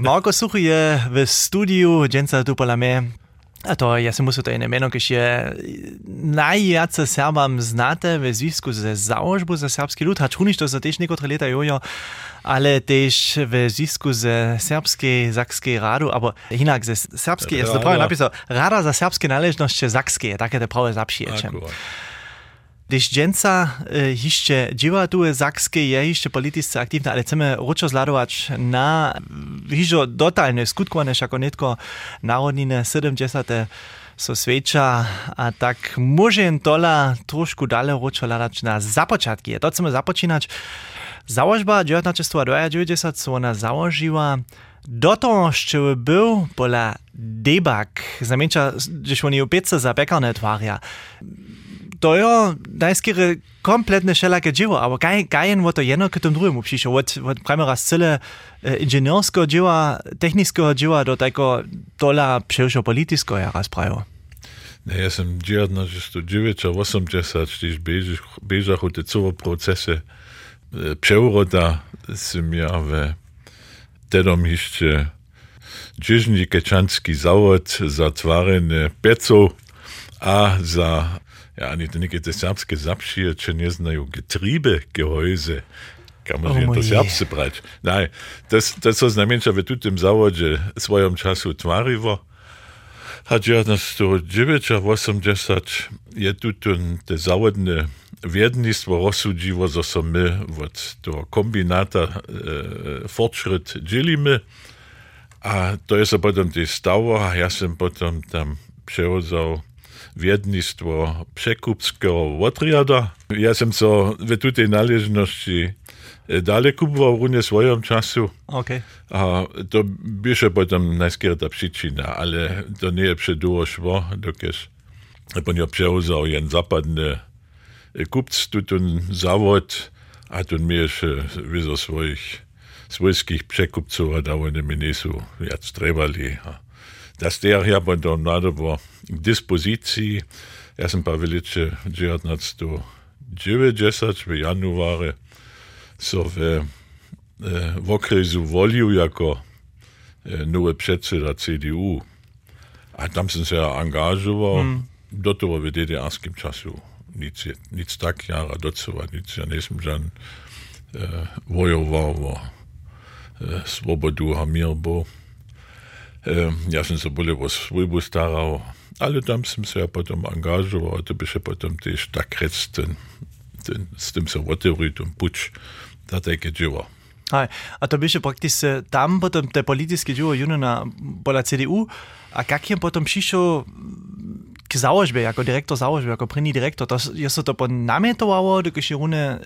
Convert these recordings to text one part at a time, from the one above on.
Marko Suchy je w studiu, pola mnie. A to ja si muszę to miano, když je najjace Serbam znate w związku ze założbą za serbski lud, hacz huniš to za też niektóre lata jojo, ale też w związku ze serbskiej, zakskiej radu, albo inak ze serbskiej, jest to prawie napisał, Rada za serbskie należności zakskie, takie te prawe zapszyjecie. Akurat. Když dżęca e, jeszcze dzieła tu zakskie je jeszcze politycznie aktywne, ale chcemy ruczo zladować na hižo dotalne skutkowane, jako netko narodnine 70. so sveča, a tak môžem tola trošku ručo ladać na započatki. To chcemy započínać. Założba 1990 so ona założyła do toho ešte był pola debak, zamienča, že oni opiece za pekarne tvária. To je najskýre kompletne všelaké dzieło, ale kaj, kajen wo to jedno k tomu drugiemu przyszło. Od, od primera z cyle e, inżynierskiego dzieła, technicznego dzieła do tego dola przejścia politycznego, ja raz prawo. Ne, ja sam 1909 a 80, když běžachu ty celé procesy e, přeuroda, jsem ja ve tedom ještě Džižní kečanský závod za tvarenie pecov a za, ja ani to niekde te serbské zapšie, čo neznajú, getriebe gehäuse. Kann man Oh to moje. serbsce brać. Nej, das, das so znamenča ve tutem závodě svojom času tvarivo. A 1909 a 80 je tu te závodné viednictvo rozsudživo, zo som my od toho kombináta e, fortschritt dzielimy. A to je sa potom tiež stalo a ja som potom tam viednictvo przekupského otriada. Ja som so v tutej naležnosti e, dalej kupoval runie svojom času. Okay. A to byše potom najskôr tá príčina, ale to nie je předuho šlo, dokež on jo převzal jen zapadne kupc tu ten závod a tu mi ešte vyzo svojich svojských překupcov a da oni mi nisu viac trebali. A das der ja potom nadobo k dispozícii. Ja som pa veliče 1990 v januáre so v, e, v okresu volil jako e, nowy predseda CDU. A tam som sa angažoval mm. do toho v DDR-ským času. Nic, je- nic tak jara docela, nic ja nesem žan e, vojoval vo e, svobodu a mír bol. E, ja som sa boli o svojbu staral, ale tam som sa potom angažoval a to by sa potom tiež tak rec ten, ten, s tým sa otevriť, ten puč, da také działa. Hej. A to byše praktisch e, tam potom te politické dzieło Junina pola CDU, a jak je potom přišel k założbie, jako dyrektor założby, jako první direktor, to je se to ponamietowało, když je rune e,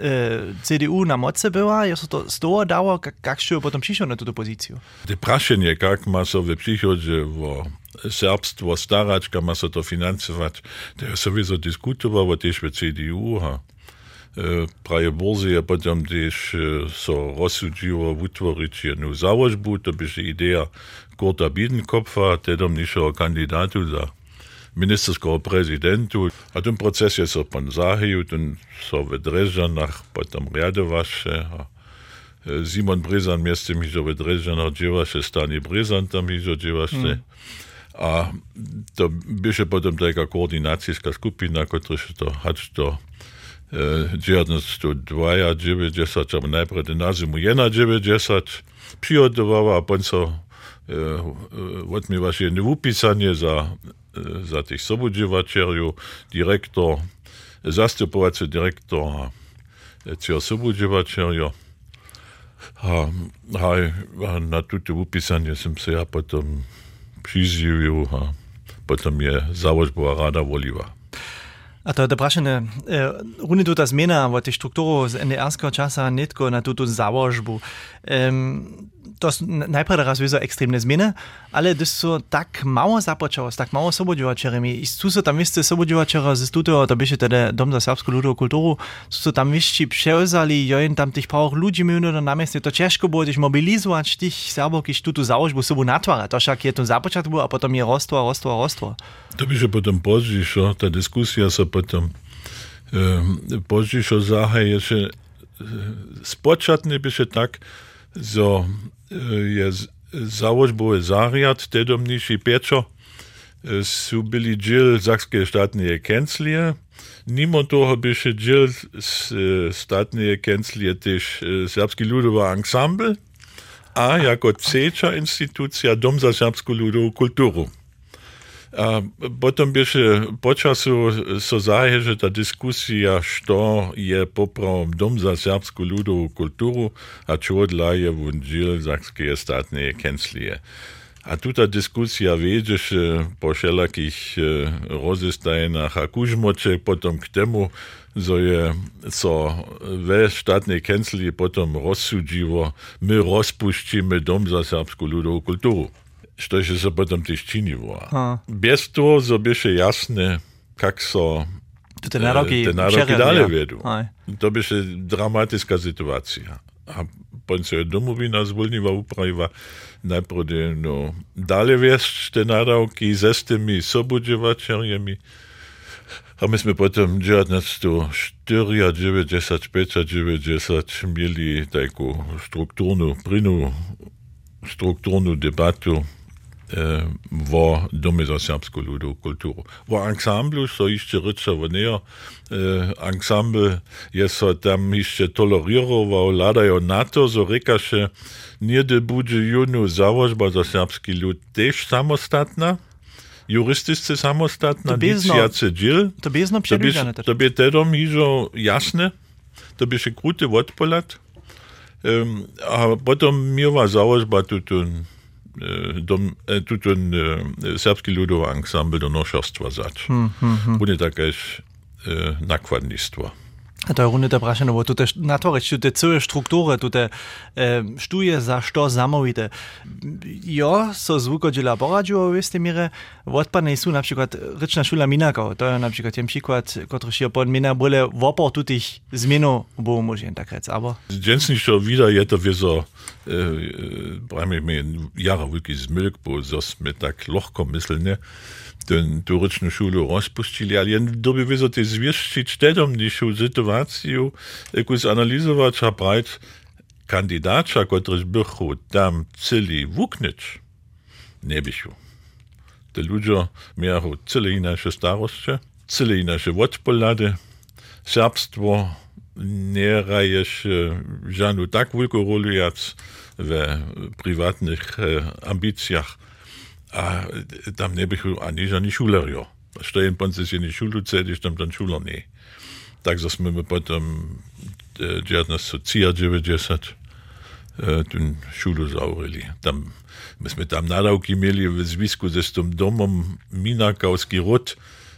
CDU na moce była, je se to z toho dało, jak, jak je potom přišel na tuto poziciju. Te prašenje, kak ma so v prihodže vo serbstvo starač, kak ma so to financovať, to je sowieso diskutovalo tiež v CDU. A e, praje borze je potom tiež e, so rozsudživo vytvoriť jednu záložbu, to by idea Kurta Biedenkopfa, tedom nišeho kandidátu za ministerského prezidentu. A ten proces je so pan zahiju, ten so v Drežanach potom riadovaše. A e, Simon Brezan miestem hižo v Drežanach dziewaše, Stani Brezan tam hižo dziewaše. A to byše potom taká koordinácijská skupina, ktorá to hač to e, 1902, 90, alebo najprv na zimu 1, 90, přihodovala a pon so e, e, odmývaš jedno upísanie za, e, za tých sobudzivačerju, direktor, zastupovací direktor e, tých sobudzivačerju. A, a, a na túto upísanie som sa ja potom přiživil a potom je záložbová rada volila. A to je to prašene, e, rune tuta zmena v tej štruktúru z NDR-ského časa netko na túto záložbu. Um, to sú n- najprv raz vyzo extrémne zmeny, ale když sú tak mało započalo, tak mało sobodživačerami, i sú so tam viste sobodživačera z tuto, to byše teda Dom za serbskú ľudovú kultúru, sú so tam vyšči převzali, jojen tam tých pár ľudí minú na námestne, to ťažko bolo tiež mobilizovať tých Serbov, keď túto záložbu sobu natvára, to však je to započatku a potom je rostvo, rostvo, rostvo. To by się potem pozdzišo, ta dyskusja sa potom e, pozdzišo zahaje, že e, spočatne tak, so e, je z- załožbowy zariad, tedomniejszy pieczo, su byli dziel Sakskiej Statnej Kanzlie. Mimo toho byše dziel Statnej Kanzlie też Serbski Ludowy Ensemble, a jako trzecia instytucja Dom za serbską ludową kulturu. A potom byše počasu so zahe, že ta diskusija, što je popravom Dom za serbsku ludovú kulturu a čo je vun džil Sakske statne kenslije. A tuta diskusja wiedziesz po wszelakich rozestajnach a kužmoče potom k temu, zo je so we štátnej kanceli potom rozsudziło, my rozpuścimy Dom za serbsku ludowú kulturu. Što je se potom też činiło. Bez toho, zo byše jasne, kak so te naroki, te naroki dalej vedu. To byše dramatická sytuacja. A ponce domovina zvolniva upraviva najprve no, dalej viesť te naroky ze s tými sobudževačerjemi. A my sme potom 1994, 95 a 90 mieli takú štruktúrnu, prynu štruktúrnu debatu wo domy za serbską ludu kulturu. Wo ensemble, so jeszcze rycza w nie, ensemble jest so tam jeszcze tolerował, ladają na to, so reka się, nie de budzie junu założba za serbski lud też samostatna, jurystyczce samostatna, nicjace dziel. To by jest przewidziane To by tedom iżo jasne, to by się króty odpolat, um, a potem miała założba tutun dom, tu äh, tout un äh, serbskiludo ensemble de nochostva sat Bune da gech nakwadnistva. Der runde der brachen wo du natürlich de zoe Strukture du der Studie sa sto samoide. Ja so zvuko di laboraggio veste mire odpadne sú napríklad rečná šula Minakov, to je napríklad ten príklad, ktorý je pod Mina bole vopor tutých zmenov bo môžem tak rec, abo? Dženstnišo vida je to wieso, e, brajme mi jara veľký zmylk, bo zos me tak lohko myslne, ten turyczną szulu rozpuścili, ale doby wyzo te zwierzczyć tedom niższą sytuację, jakoś analizować, a brać kandydacza, który bychu tam celi wuknąć, nie bysiu. Te ludzie miały cele inacze starości, cele inacze odpolady, serbstwo nie raje się żadną tak wielką rolę jak w prywatnych ambicjach, a tam ne bych ani žádný šuler, jo. Stojen pan se jedný šulu cediš, tam ten šuler ne. Takže jsme my socia 90 ten šulu zaurili. Tam, my jsme tam nadawki mieli w związku ze tym domom Minakowski Rot,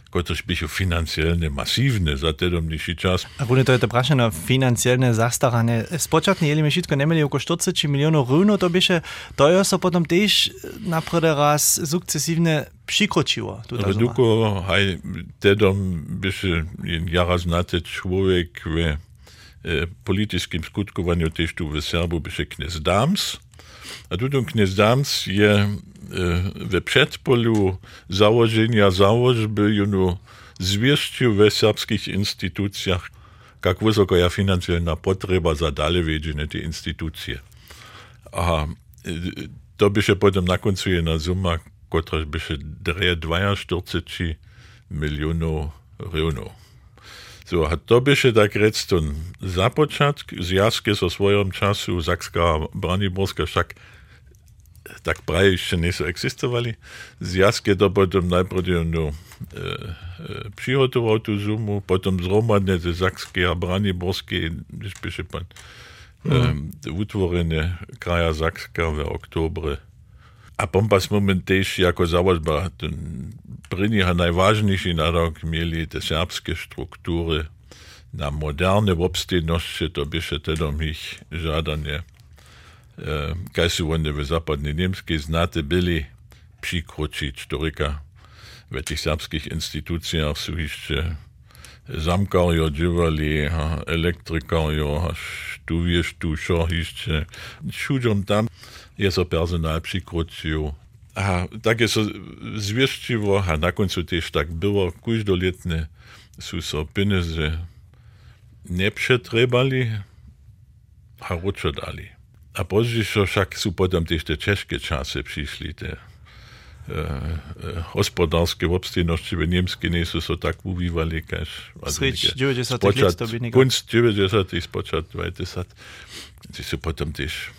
kotrež bychu financielne masívne za tedomnejší čas. A bude to je to prašeno financielne zastarane. Spočatne jeli mi všetko nemeli oko 40 milionov rúno, to byše, to je so potom tiež naprede raz sukcesívne přikročilo. Reduko, haj, tedom byše jara znate človek v e, politickim skutkowaniu też tu w Serbu byše knes Dams. A knes Dams je we przedpolu założenia założby junu zwieścił we serbskich instytucjach, jak wysoko ja finansjalna potrzeba za dalej wiedzieć te instytucje. A to by się potem na końcu jedna suma, która by się dreje 42 milionów rionów. So, a to беше tak redstun započatk, zjazke so svojom času Sakská Braniborska však tak praje ešte nie existovali. Zjazke to potom najprv eh, eh, e, przygotował tu Zumu, Potom zromadne ze Sakskie a Braniborskiej, gdzieś pisze pan, no. eh, mm. e, utworzenie kraja Sakska w oktobre A pompas moment tež jako załožba, ten první a najvážnejší narok mieli te serbské štruktúry na moderne obstojnosti, to by się teda ich žádanie kaj su one v zapadnej Niemskiej znate byli przykročić historyka w tych serbskich instytucjach są jeszcze zamkarjo dziewali, elektrykarjo, tu wiesz, tu šo jeszcze všuďom tam je so najpřikročil. A také so zvieščivo a na koncu tiež tak bylo, kuždoletne sú so peniaze nepšetrebali a ročo dali. A pozdišo však sú potom tiež tie české čase prišli, tie e, e, hospodárske obstojnosti v Nemsky nie sú so tak uvývali, kaž... Svič 90. Spočat, kunst 90. spočat 20. Ty sú potom tiež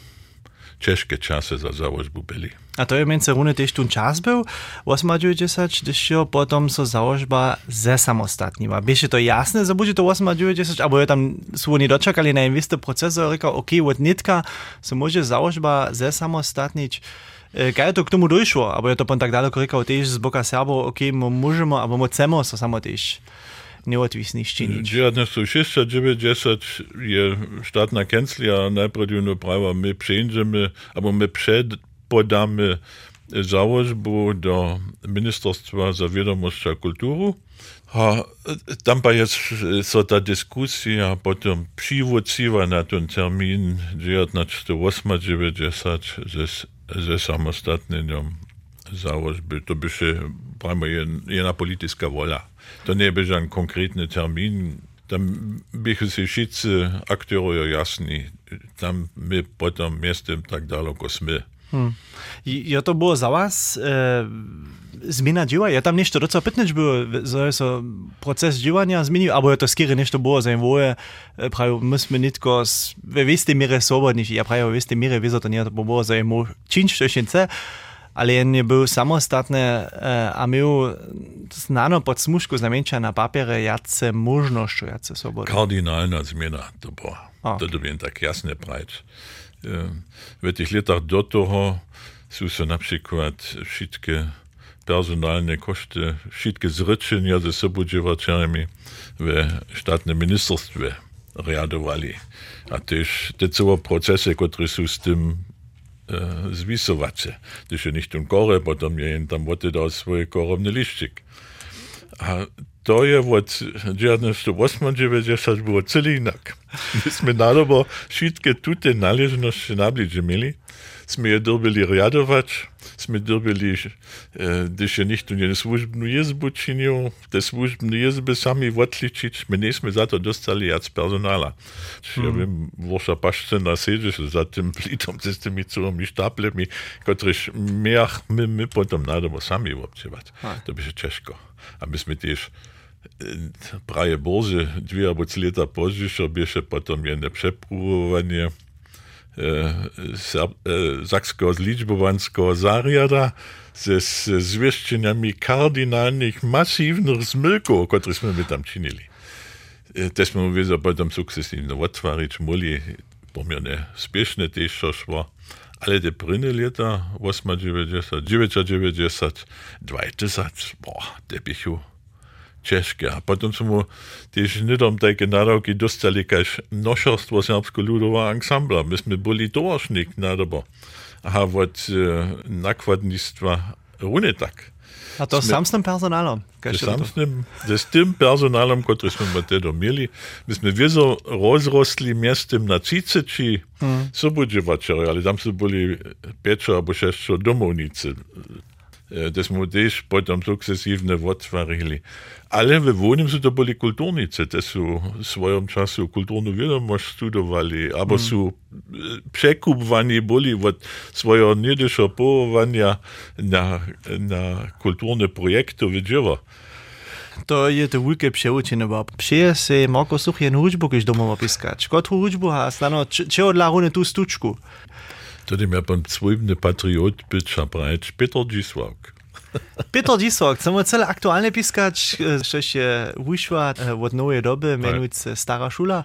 české časy za załožbu byli. A to je między runy też tu czas był, 98, gdyż się potem so założba ze samostatniła. Bieže to jasne, że będzie to 98, albo je tam nie doczekali na inwisty procesor, rekao, ok, od nitka so może założba ze samostatnić. Kaj to k tomu dojšlo? Abo je to pon tak daleko rekao tež z boka Serbov, ok, mo možemo, abo mo chcemo so samo tež neodvisni ščiniť. 1990 je štátna kanclia najprv no práva, my przyjdziemy, albo my przedpodamy założbu do Ministerstwa za wiadomość a kulturu. A tam pa jest so ta dyskusja potem przywróciła na ten termin 1998 ze, samostatnieniem założby. To by się prajmo jedna polityczna wola. To nie by żaden konkretny termin. Tam bychu się wszyscy aktorzy jasni. Tam my potem miestem tak daleko sme. Hmm. Ja to było za was e, zmiana dzieła? Ja tam nešto doco pytnąć było, że so proces działania zmienił, albo to skiery nešto było zajmowe, prawie myśmy nitko we wieste mierze swobodni, ja prawie we wieste mierze wiedzą to nie, to zajmowe czynć, to się chce, ale Alen je bil samostatne, uh, a imel znano podsmušku znamenčana papire, jace možnošću, jace svobodu. Kardinalna zmena to bo. Oh. To dobim tak jasne prajč. Eh, v tih letah do toho so se na primer šitke personalne košte, šitke zrečenja za sobođevačami v štatnem ministrstvu readovali. A tež te celo procese, kot so s tem e, zwisowacze. To się nicht um korę, potem je tam woty dał swój korowny liścik. A to je od 1998 było celi inak. Myśmy nadobo wszystkie tutaj należności nabliżej mieli. Sme je dobili riadować, sme dobili, e, gdyż je nicht nie służbną jezbu czynił, te służbne jezby sami odliczyć, my nie sme za to dostali jac personala. Hmm. Ja wiem, wasza paszczyna siedzisz za tym plitom, z tymi całymi sztaplemi, których miach my, my potem nadobo sami obczywać. To by się ciężko. A myśmy też praje borze, dwie albo trzy lata później, bieše potom jedne przepróbowanie Sakskiego Zliczbowanskiego zariada ze zwieszczeniami kardynalnych, masywnych zmylków, które my tam czynili. Też my mówię, że potem sukcesywnie otwarzyć mogli, pomierne spieszne też szło, ale te prynne lata, 890, 990, 20, boah, te bychu ciężkie. A potem są też niedom takie naroki dostali kaž nošerstvo serbsko-ludowego ansambla. Myśmy byli dorocznik na dobo. A od e, nakładnictwa runie tak. A to sam z tym personalem? Sam z tym, z tym personalem, który jsme wtedy mieli. Myśmy wiezo rozrosli miastem na 30 hmm. sobudziewaczeri, ale tam są byli 5 albo 6 domownicy. Desmodés potom sukcesivne vodvarili. Але вывонім сюда былі культурніцы те у сваём часу культурну ведамасць студавалі або mm. су przekupwani byli od swojego niedyszo połowania na, na kulturne projekty wydziewa. To je to wielkie przeuczenie, bo przyje się mogą słuchać hudźbu, kiedy domowa piskać. Kot hudźbu has, no, czy odla runy tu stuczku? Dem ja pan zwojbny patriot być, brać Peter Dzisławk. Peter Dzisok, chcemy cele aktualne piskać, że się wyszła od nowej doby, mianujcy Stara Szula.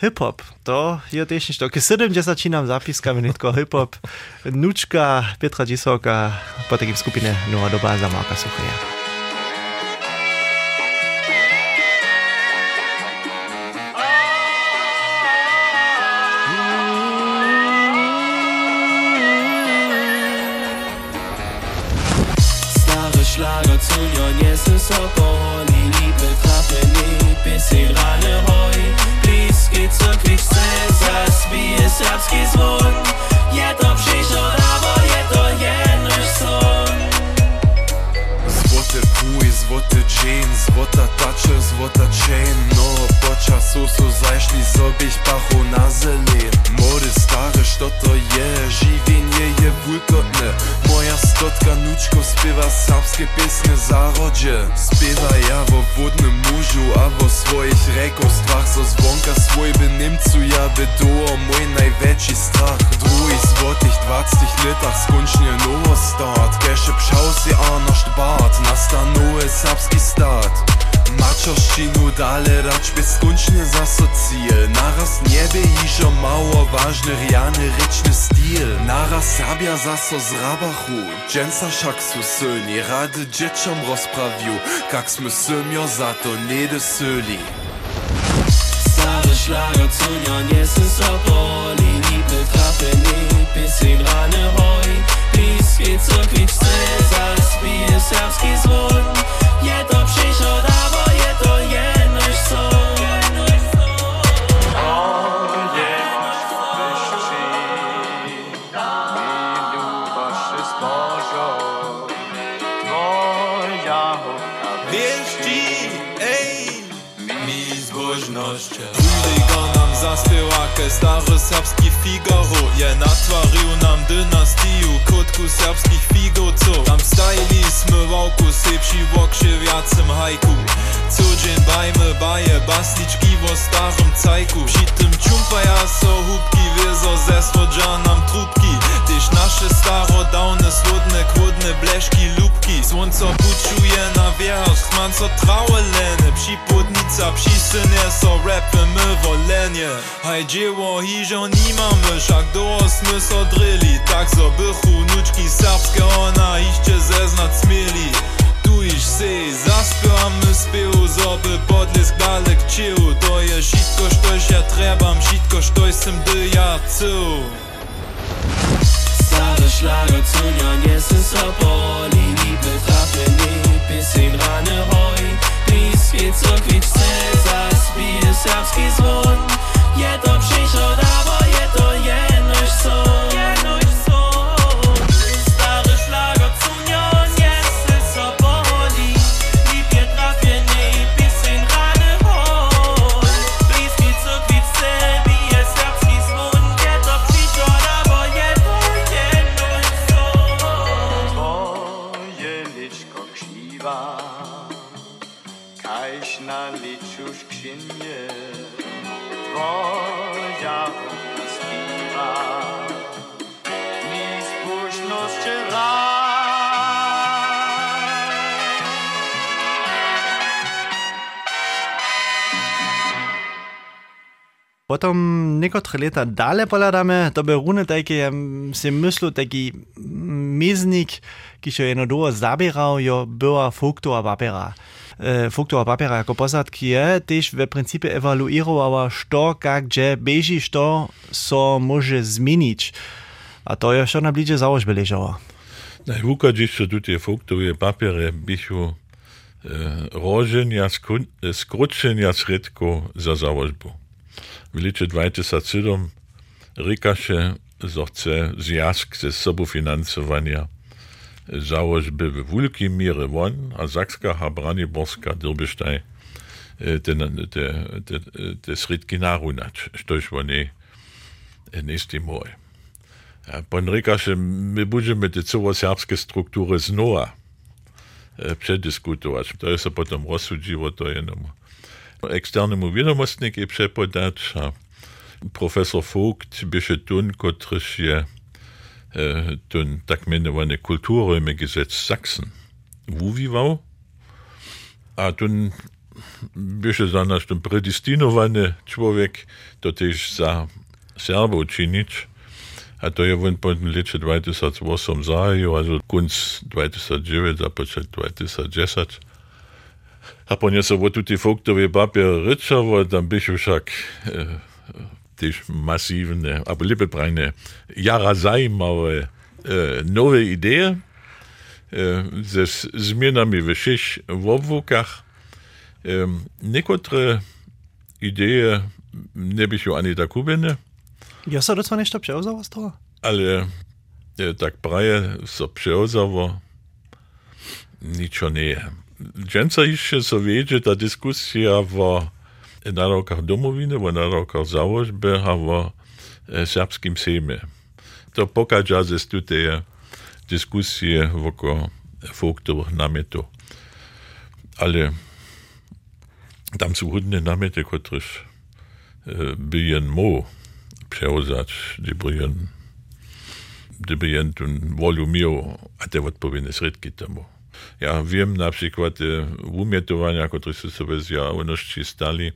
Hip-hop, to je też nie to. Kiedy 70 zaczynam zapiskami, nie tylko hip-hop. Nuczka Petra Dzisoka, po takim skupinie Nowa Doba za Marka Sucheja. Serbski zvon Je to przyszło, albo je to jenoś son Złote kuj, złoty złota tacze, złota chain No po czasu nučko spieva serbskie piesne zárodzie Spieva ja vo wodnym mužu a vo svojich rekostvách So zvonka svoj by Nemcu ja by doło mój najväčší strach. Druhý złotych 20 letach skończnie nowo start Keše pšał si Arnošt Bart Nastanuje serbski stat Mačoščinu dale rać by skończnie za socjel Naraz niebie iżo mało ważny riany ryczny styl Naraz Serbia zaso z Rabachu. Dżęca szak su syni. Rady dzieciom rozprawił. Kak sme symio za to nie de syli Stare Schlager Zunja nie sind so boli Liebe Traffe nie bisschen rane hoi Dies geht zurück wie Cäsars Wie es serbski zwon Jedno przyszło zbožnošće Rüdiger nam zaspěva ke stare serbski Figaro Je natvaril nam dynastiju kotku serbskich figovcov Tam stajili sme vauku sepši vokše viacem hajku. Co dzień bajmy baje basnički vo starym cajku. Przy tym čumpaja so Tyż nasze starodawne słodne kłodne bleszki lubki. Słońco puczuje na wierzch, man co trałe leny Przypłodnica, przysynie so rapemy wolenie. Haj dzieło hiżo nie mamy, szak dorosmy so dryli. Tak so bychu nuczki serbskie ona iście zeznać smieli Tu iż se zaspěwamy spiewu, zoby podlesk dalek chill To je šitko, štož ja trebam, šitko, štož sem dy ja Schlager zu Jan, jetzt ist Rapport. Die Liebe trafen nicht, bis in reine Heu. Dies geht zurück wie Cäsars, wie es Herbst Potom niekotre leta dale poladamy, to by runy takie, ja si myslu, taki miznik, kiž jo jednoducho zabierał, jo była fuktowa papera. E, fuktowa papera jako posadki je, tež w principie evaluirowała, što, kak, gdzie beži, što so może zmienić. A to je što na blidzie założby leżało. Najvukađišće tu je fuktove papire bišu e, roženja, skru- e, sredko za založbu. Liczy 2007 rikaše, zo chce zjazk ze sobofinansowania założby w wielkiej mierze won, a Zakska a Braniborska Dyrbystaj te, te, te, te sredki narunać, štož oni nesti moj. A Pon rikaše, my budeme te całe serbskie struktury znowa e, przedyskutować. To jest potem rozsudziło to externemu wiadomostnik no, i przepodać, a profesor Vogt bysie tun, kotryś je ten tak minowany kulturowy gesetz Sachsen. Uwiwał, a ten bysie za nas ten predestinowany człowiek, to też za Serbo czynić, a to je won po lecie 2008 zaju, also kunc 2009, a początek 2010, Papier Ritscher war, dann ryczava, tam bishushak też aber albo lipeprajne, jara zajmowe, äh, neue idee Äh, das ist ze zmianami w sieć, w obwókach. Ähm, Niektóre idee nie były an der Kubine. Ja so das war nicht der sobie to nie przełzał z tego. Ale tak praje, co nicht nic nie. Dżęca jeszcze so wiedzie, ta dyskusja w narokach domowiny, w narokach założby, a w e, serbskim sejmie. To pokaża, że tutaj dyskusje wokół funktowych namiotów. Ale tam są różne namioty, które by jen mógł przełzać, gdyby jen, gdyby jen tu wolu miał, a te odpowiednie środki temu. Ja wiem na przykład umietowania, które są sobie z jawności stali,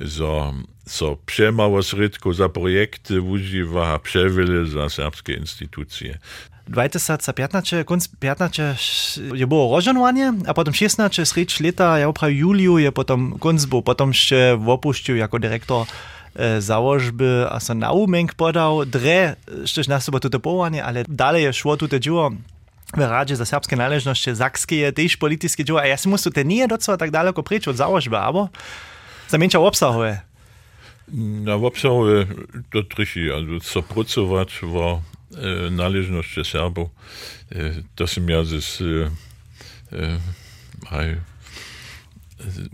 za, za przemało środków za projekty używa, a przewiele za serbskie instytucje. 2015, konc 15 je było rozžanovanie, a potom 16 sreč leta, ja prawie juliu, je potom konc był, potom jeszcze opuścił jako dyrektor e, założby, a so naumenk podał, dre, szczerze nas było to powołanie, ale dalej szło tutaj dzieło w Radzie za serbskie należności zakskie, też polityckie dzieło, a ja si muszę te nie docela tak daleko pryč od założby, albo zamięciał obsahuje. Na obsahuje to trichy, also zapracować war e, należności Serbów, e, to som ja z e, e,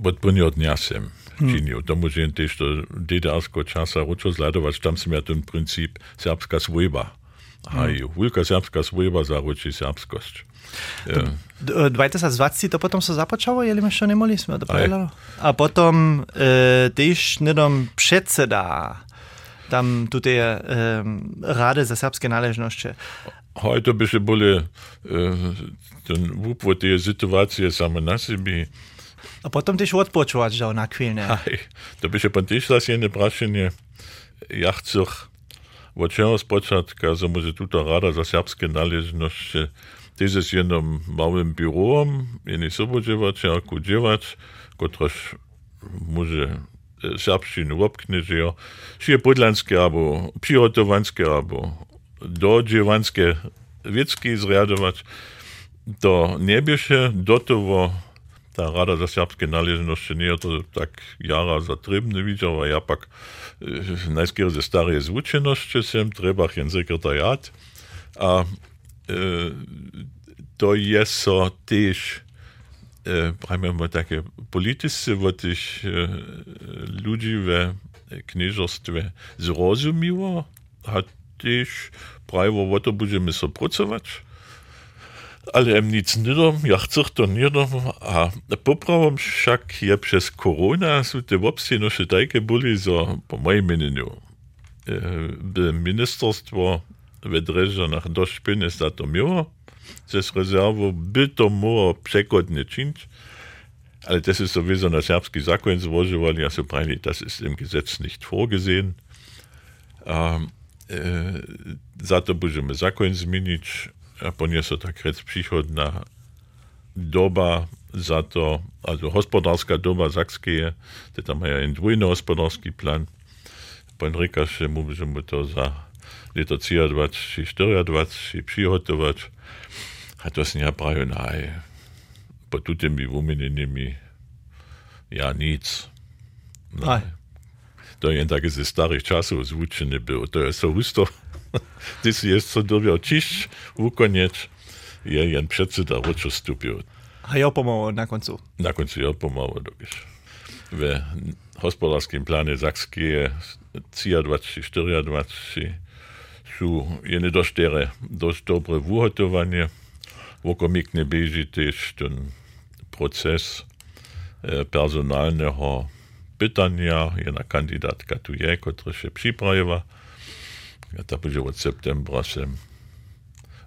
odplnil od njasem činil. To môžem tiež to DDR-sko časa ručo zľadovať, tam som ja ten princíp serbská svojba. Haju, veľká serbská svojba zaručí serbskosť. Ja. 2020 to potom sa započalo, jeli my ešte nemali sme to. A potom e, tiež nedom predseda tam tutaj e, Rady za serbskie należności. Heute by się boli e, ten upłot tej sytuacji same na siebie. A potom też odpocząwać, że na chwilę. To by się pan też zase jedne praszenie. Ja chcę od z początka, że może tutaj Rada za serbskie należności. Też jest jednym małym biurem, jednej sobodziewać, jako dziewać, któreż może serbszczynu obknyżejo, się podlanskie albo przygotowanskie albo dodziewanskie wiecki zriadować, to nie się do tego ta rada za srpske naležnosti nije to tak jara zatrebne vidjava, ja pak eh, najskjer ze starije zvučenosti sem treba jen sekretarjat, a e, to je so tež eh, e, pravimo take politice v tih e, ljudi v knježostve zrozumljivo, a tež pravivo, v to budemo sopracovati, Ale nic nie dom, ja chcę to nie dom, a poprawom však je przez korona są te obstinosze takie byli, so po moim mieniu e, by ministerstwo nach dość pieniędzy za to miało, ze rezerwą by to mogło przekodnie czynić, ale das ist sowieso na serbski zakon złożył, ja so freilich, das ist im Gesetz nicht vorgesehen. Um, e, za to będziemy zakon zmienić, ponieważ to tak rec przychodna doba za to, also gospodarska doba sakskie, to tam mają dwójny gospodarski plan. Pan Rykarz mówi, że mu to za lata 23, 24 przygotować, a to jest nie prawie naj. Po tymi umienieniami ja nic. No. To je takie ze starych czasów zvučene było. To jest so husto. Si jest co dobiał cisz, ukoniec. Je jen przedseda roczo stupił. A ja pomogł na końcu. Na końcu ja pomału dokiż. W gospodarskim planie Sakskie 24 są jene dość, dere, dość dobre wuhotowanie. Wokomikne bieži też ten proces e, personalnego pytania. Jedna kandydatka tu je, która się przyprawiła. Ja to będzie od septembra sem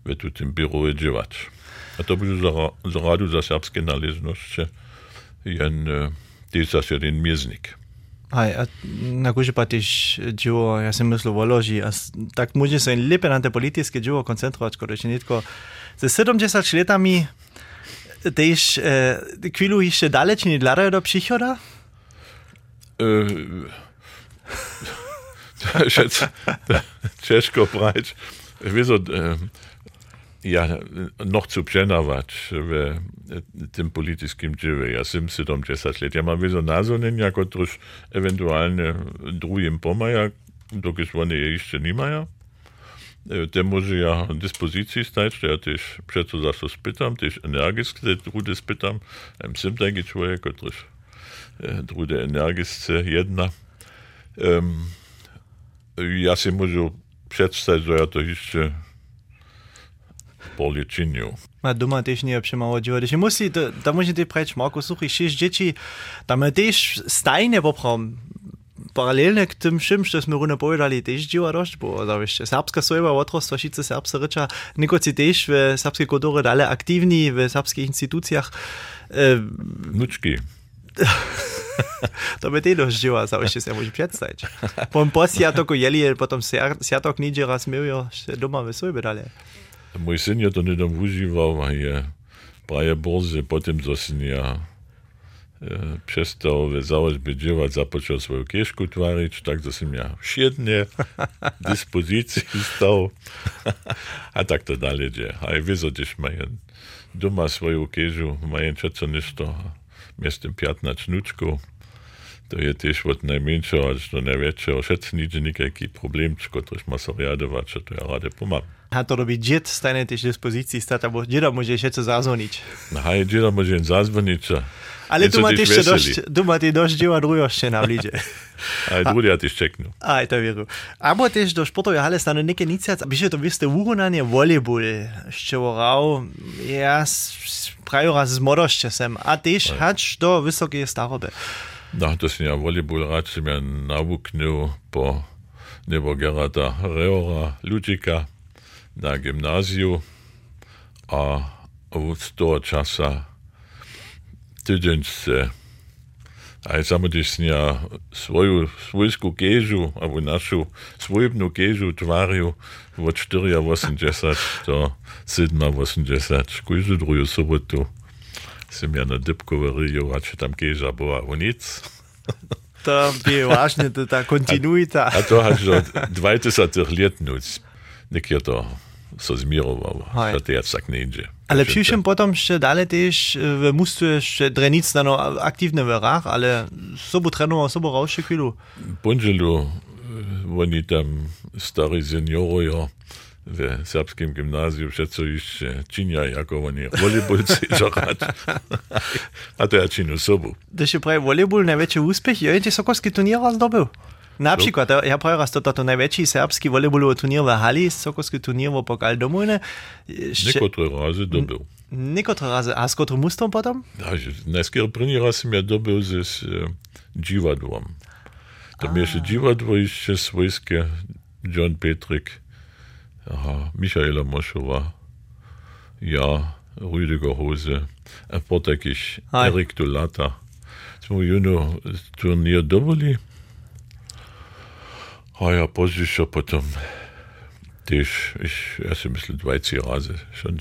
w tym biuro dziewać. A to będzie za, za radu za serbskie należności jen e, też za jeden mieznik. Aj, a na górze pa też dzieło, ja sobie myślę, woloży, a tak może się lepiej na te polityckie dzieło koncentrować, kiedy się nie tylko ze 70 latami też e, chwilu jeszcze dalej, czy nie dla do przychoda? E, to jest jetzt ciężko brać. Wieso, e, ja noch zu przenować w tym politycznym dziewie. Ja sam 70 lat. Ja mam wieso nazonen, jako trosz ewentualnie drugim pomaja, dokąd one je jeszcze nie mają. E, Te może ja dyspozycji stać, ja też przeco za to spytam, też energicznie te drugie spytam. Ja sam taki człowiek, który drugie energicznie jedna. Um, ja si môžu predstaviť, že ja to ešte bolje činju. A doma też nie przemało dziwa. Jeśli musi, to, to może ty prać Marku, słuchaj, sześć dzieci, tam my też stajnie poprom, paralelne k tym všim, što smo rune povedali, tež dziwa dość, bo da wiesz, serbska sojba, otrostvo, šice serbska rycza, nikoci tež w serbskiej kulturze dalej aktywni, w serbskich instytucjach. E, Nučki. to by ty dość dziwa, za jeszcze sobie może przedstawić. Pom pos ja toko jeli, potom siatok niedzie raz miał, doma w sojbie dalej. Mój syn je to nedom užival a je praje borze, potem zo syn ja e, przestał we założbie dziewać, zapoczął swoją kieszku twarić, tak to sam ja dyspozycji stał. a tak to dalej dzieje. A i wieso też mają doma swoją kieżu, mają czeco ništo, miestem 15 nučkov. To je tež od najmanjšega až do največjega šecničnika, ki problemčko, to smo se rjadovali, če to je rade pomam. A to dobi džet, stane tež dispoziciji, stata bo džeda može še zazvonič. Aha, je džeda može zazvoniča. Ale tu máte ešte dosť, tu máte dosť dieva druhošte na blíže. Aj druhý ja tiež čeknú. Aj to vieru. Abo tiež do športovej hale stane neke iniciac, aby to vyste uhonanie volejbol, ešte vorau, ja prajú raz z modošte sem, a tiež hač do vysoké starobe. No, to som ja volejbol rád som ja navuknul po nebo Gerata Reora Ludžika na gymnáziu a od toho časa tydziączce. A samo też ja swoją swojską kieżu, albo naszą swojbną kieżu twariu od 4,80 do 7,80. Każdą drugą sobotę sam ja na dybkoweryju, a czy tam kieża była o nic. To je ważne, to ta kontinuita. A to hat schon 20 lat nuc. Nikt to so zmirował, że to jak tak nie idzie. Ale przyjrzę potom jeszcze dalej też w mustu jeszcze drenic na no, aktywne w rach, ale sobu trenował, sobu rauszy chwilu. Bunżelu, oni tam stary senioroja w serbskim gimnazjum, jeszcze činia, jako oni volejbolci žarać. A to ja činu sobu. Da się prawie volejbol największy uspech, ja jeszcze sokolski turnier zdobył. Na przykład, ja prawie raz to, największy serbski volejbolowy turnier w hali, sokolski turnier w Pokal Domujne. Niektóre razy dobył. Niektóre razy, a z którym mustą potom? Najskiery první raz som ja dobil s e, divadlom. Tam jeszcze divadlo jeszcze svojské John Petrik, aha, Michaela Mošova, ja, Rüdiger Hose, a potem. Erik Dolata. Smo juno turnier dobili. A ja později potom też, ich, ja si myslím 20 razy, schon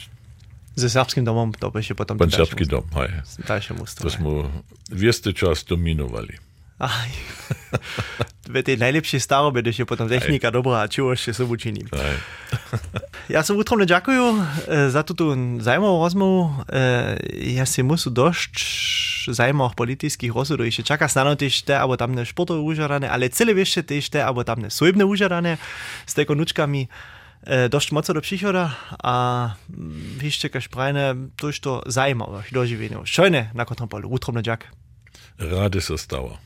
Ze domom to by się potom... pan serbski dom, hej. Dalsze mustą. To smo wiesty czas dominowali. Aj. W tej najlepszej starobe, gdy się potom technika czuło się sobą czyni. Hej. Ja som utromne ďakujú e, za túto zaujímavú rozmovu. E, ja si musu dosť zaujímavých politických rozhodov ešte čaká snano tiež te, alebo tamne športové užadané, ale celé ešte tiež te, alebo tamne svojebné užadané s teko nučkami e, dosť moco do przychoda a ešte kaž prajne to, to zaujímavé doživenie. Šojne na kontrol polu. Utromne ďak. Rady se stała.